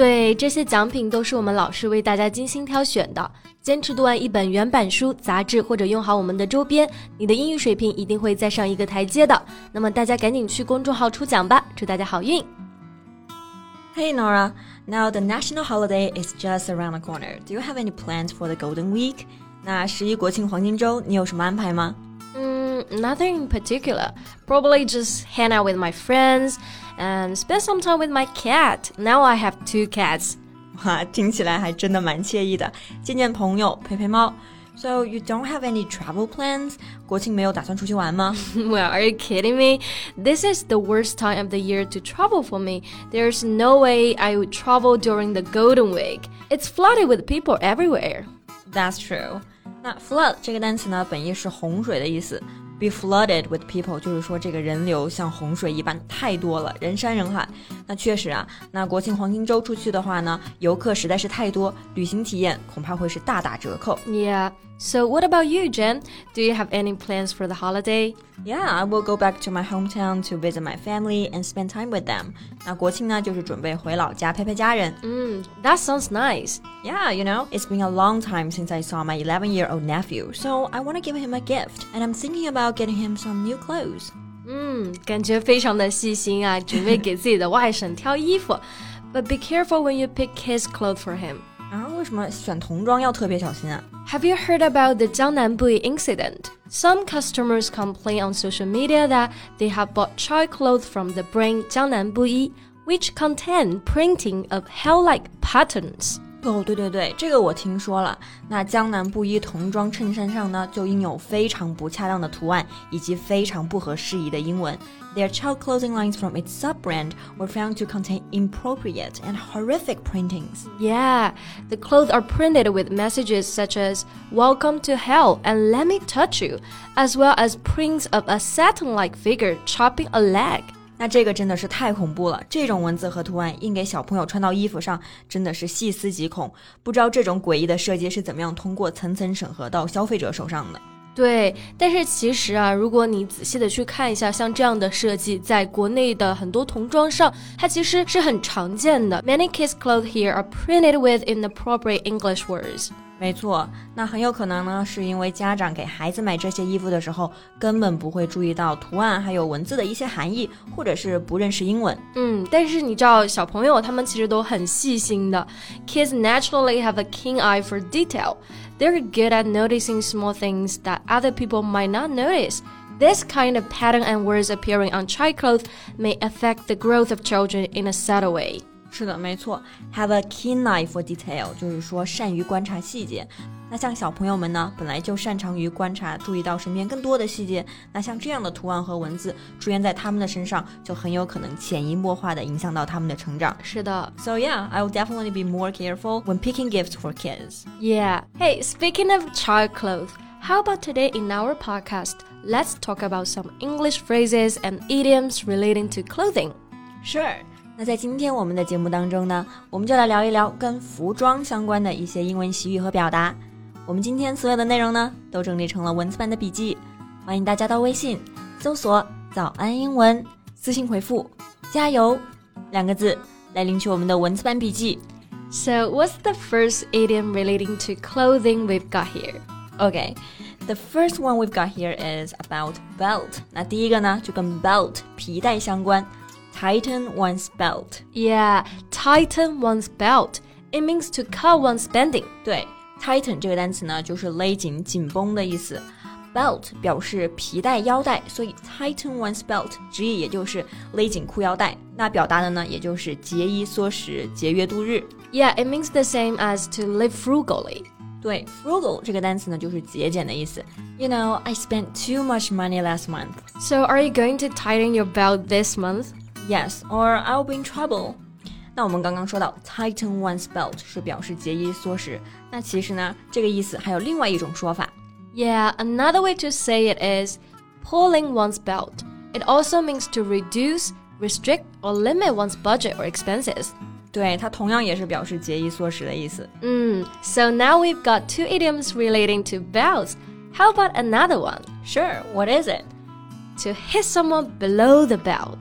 对，这些奖品都是我们老师为大家精心挑选的。坚持读完一本原版书、杂志，或者用好我们的周边，你的英语水平一定会再上一个台阶的。那么大家赶紧去公众号抽奖吧，祝大家好运！Hey Nora, now the national holiday is just around the corner. Do you have any plans for the Golden Week? 那十一国庆黄金周你有什么安排吗？嗯，nothing in particular. Probably just hang out with my friends and spend some time with my cat. Now I have two cats. 哇，听起来还真的蛮惬意的，见见朋友，陪陪猫。So you don't have any travel plans? 国庆没有打算出去玩吗？Well, are you kidding me? This is the worst time of the year to travel for me. There's no way I would travel during the Golden Week. It's flooded with people everywhere. That's true. 那 flood 这个单词呢，本意是洪水的意思。 Be flooded with people，就是说这个人流像洪水一般太多了，人山人海。那确实啊，那国庆黄金周出去的话呢，游客实在是太多，旅行体验恐怕会是大打折扣。Yeah. So what about you, Jen? Do you have any plans for the holiday? Yeah, I will go back to my hometown to visit my family and spend time with them. 那国庆呢，就是准备回老家陪陪家人。Mm, that sounds nice. Yeah, you know, it's been a long time since I saw my 11-year-old nephew, so I want to give him a gift, and I'm thinking about getting him some new clothes. 嗯，感觉非常的细心啊，准备给自己的外甥挑衣服。But be careful when you pick his clothes for him. Have you heard about the Jiangnan Buyi incident? Some customers complain on social media that they have bought child clothes from the brand Jiangnan Buyi, which contain printing of hell-like patterns. 哦，对对对，这个我听说了。那江南布衣童装衬衫上呢，就印有非常不恰当的图案以及非常不合时宜的英文。Their child clothing lines from its sub-brand were found to contain inappropriate and horrific printings. Yeah, the clothes are printed with messages such as "Welcome to hell" and "Let me touch you," as well as prints of a Satan-like figure chopping a leg. 那这个真的是太恐怖了！这种文字和图案印给小朋友穿到衣服上，真的是细思极恐。不知道这种诡异的设计是怎么样通过层层审核到消费者手上的。对，但是其实啊，如果你仔细的去看一下，像这样的设计，在国内的很多童装上，它其实是很常见的。Many kids' clothes here are printed with inappropriate English words. 没错，那很有可能呢，是因为家长给孩子买这些衣服的时候，根本不会注意到图案还有文字的一些含义，或者是不认识英文。嗯，但是你知道，小朋友他们其实都很细心的。Kids naturally have a keen eye for detail. They're good at noticing small things that other people might not notice. This kind of pattern and words appearing on child clothes may affect the growth of children in a subtle way. 是的，没错，have a keen eye for detail，就是说善于观察细节。那像小朋友们呢，本来就擅长于观察，注意到身边更多的细节。那像这样的图案和文字出现在他们的身上，就很有可能潜移默化的影响到他们的成长。是的，So yeah, I will definitely be more careful when picking gifts for kids. Yeah. Hey, speaking of child clothes, how about today in our podcast? Let's talk about some English phrases and idioms relating to clothing. Sure. 那在今天我们的节目当中呢，我们就来聊一聊跟服装相关的一些英文习语和表达。我们今天所有的内容呢，都整理成了文字版的笔记，欢迎大家到微信搜索“早安英文”，私信回复“加油”两个字来领取我们的文字版笔记。So, what's the first idiom relating to clothing we've got here? Okay, the first one we've got here is about belt. 那第一个呢，就跟 belt 皮带相关。tighten one's belt. Yeah, tighten one's belt. It means to cut one's bending. 对，tighten 这个单词呢，就是勒紧、紧绷的意思。Belt 表示皮带、腰带，所以 tighten one's belt 直译也就是勒紧裤腰带。那表达的呢，也就是节衣缩食、节约度日。Yeah, it means the same as to live frugally. 对，frugal 这个单词呢，就是节俭的意思。You know, I spent too much money last month. So, are you going to tighten your belt this month? yes or I'll be in trouble. trouble。那我们刚刚说到 tighten one's belt 是表示节衣缩食，那其实呢，这个意思还有另外一种说法。Yeah, another way to say it is pulling one's belt. It also means to reduce, restrict, or limit one's budget or expenses. 对，它同样也是表示节衣缩食的意思。嗯，So now we've got two idioms relating to belts. How about another one? Sure, what is it? To hit someone below the belt.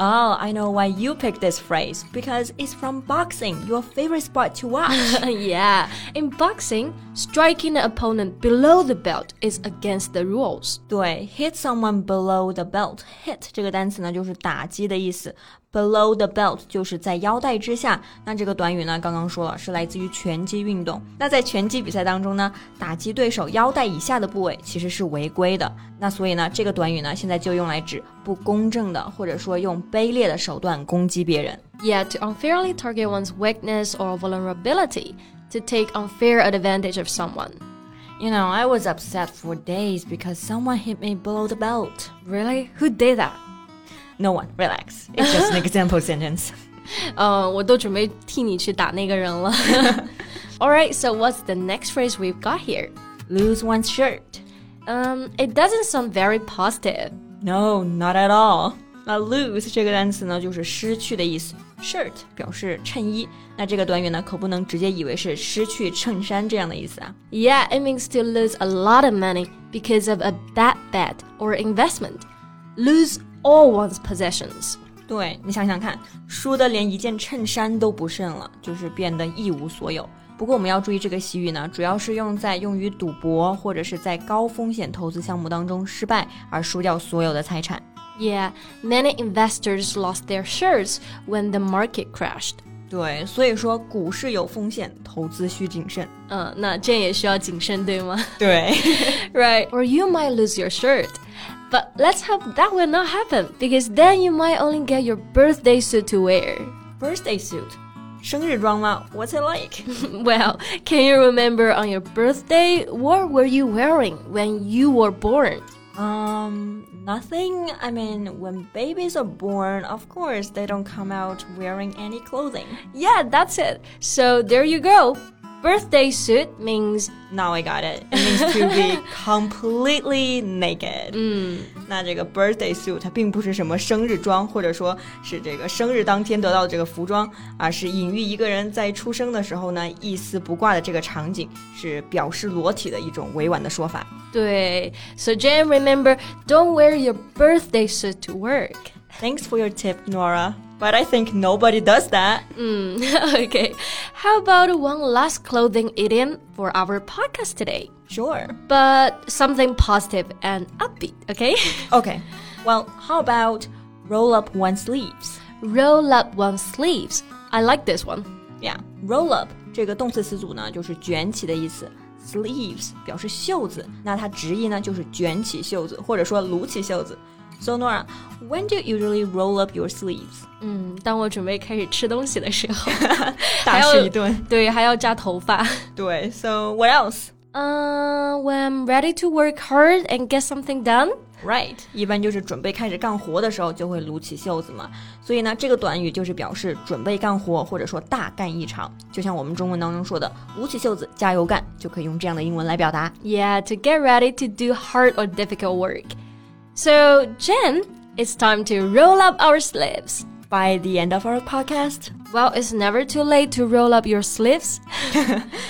Oh, I know why you picked this phrase because it's from boxing, your favorite sport to watch. yeah, in boxing, striking an opponent below the belt is against the rules. 对，hit someone below the belt. Hit 这个单词呢，就是打击的意思。Below the belt 就是在腰带之下。那这个短语呢，刚刚说了是来自于拳击运动。那在拳击比赛当中呢，打击对手腰带以下的部位其实是违规的。那所以呢，这个短语呢，现在就用来指不公正的，或者说用 卑劣的手段攻击别人。Yeah, to unfairly target one's weakness or vulnerability, to take unfair advantage of someone. You know, I was upset for days because someone hit me below the belt. Really? Who did that? No one, relax. It's just an example sentence. 呃，我都准备替你去打那个人了。All right, so what's the next phrase we've got here? Lose one's shirt. Um, it doesn't sound very positive. No, not at all. 那 lose 这个单词呢，就是失去的意思。Shirt 表示衬衣，那这个短语呢，可不能直接以为是失去衬衫这样的意思啊。Yeah, it means to lose a lot of money because of a bad bet or investment. Lose all one's possessions. 对你想想看，输的连一件衬衫都不剩了，就是变得一无所有。不过我们要注意，这个习语呢，主要是用在用于赌博或者是在高风险投资项目当中失败而输掉所有的财产。Yeah, many investors lost their shares when the market crashed. 对，所以说股市有风险，投资需谨慎。嗯，那这也需要谨慎，对吗？对，right. Or you might lose your shirt. But let's hope that will not happen because then you might only get your birthday suit to wear. Birthday suit. 生日装吗? What's it like? well, can you remember on your birthday what were you wearing when you were born? Um, nothing. I mean, when babies are born, of course, they don't come out wearing any clothing. Yeah, that's it. So there you go. Birthday suit means now I got it. It means to be completely naked. 嗯，那这个 birthday suit 它并不是什么生日装，或者说是这个生日当天得到的这个服装，而是隐喻一个人在出生的时候呢一丝不挂的这个场景，是表示裸体的一种委婉的说法。对，So Jen, remember, don't wear your birthday suit to work. Thanks for your tip, Nora. But I think nobody does that. Mm, okay. How about one last clothing idiom for our podcast today? Sure. But something positive and upbeat, okay? okay. Well, how about roll up one's sleeves? Roll up one's sleeves. I like this one. Yeah, roll up 这个动词词组呢，就是卷起的意思。Sleeves 表示袖子，那它直译呢就是卷起袖子，或者说撸起袖子。 So Nora, when do you usually roll up your sleeves? 嗯，当我准备开始吃东西的时候，大吃一顿。对，还要扎头发。对，So what else? Uh, when I'm ready to work hard and get something done. Right，一般就是准备开始干活的时候就会撸起袖子嘛。所以呢，这个短语就是表示准备干活，或者说大干一场。就像我们中文当中说的“撸起袖子，加油干”，就可以用这样的英文来表达。Yeah, to get ready to do hard or difficult work. So, Jen, it's time to roll up our sleeves. By the end of our podcast, well, it's never too late to roll up your sleeves.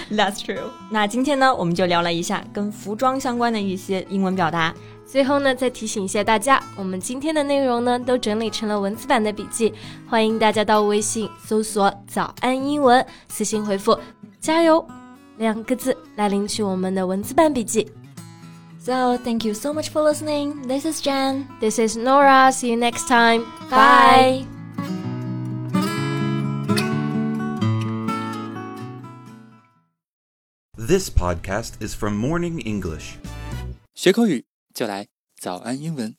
That's true. 那今天呢，我们就聊了一下跟服装相关的一些英文表达。最后呢，再提醒一下大家，我们今天的内容呢，都整理成了文字版的笔记，欢迎大家到微信搜索“早安英文”，私信回复“加油”两个字来领取我们的文字版笔记。So, thank you so much for listening. This is Jen. This is Nora. See you next time. Bye. This podcast is from Morning English. 学口语就来早安英文。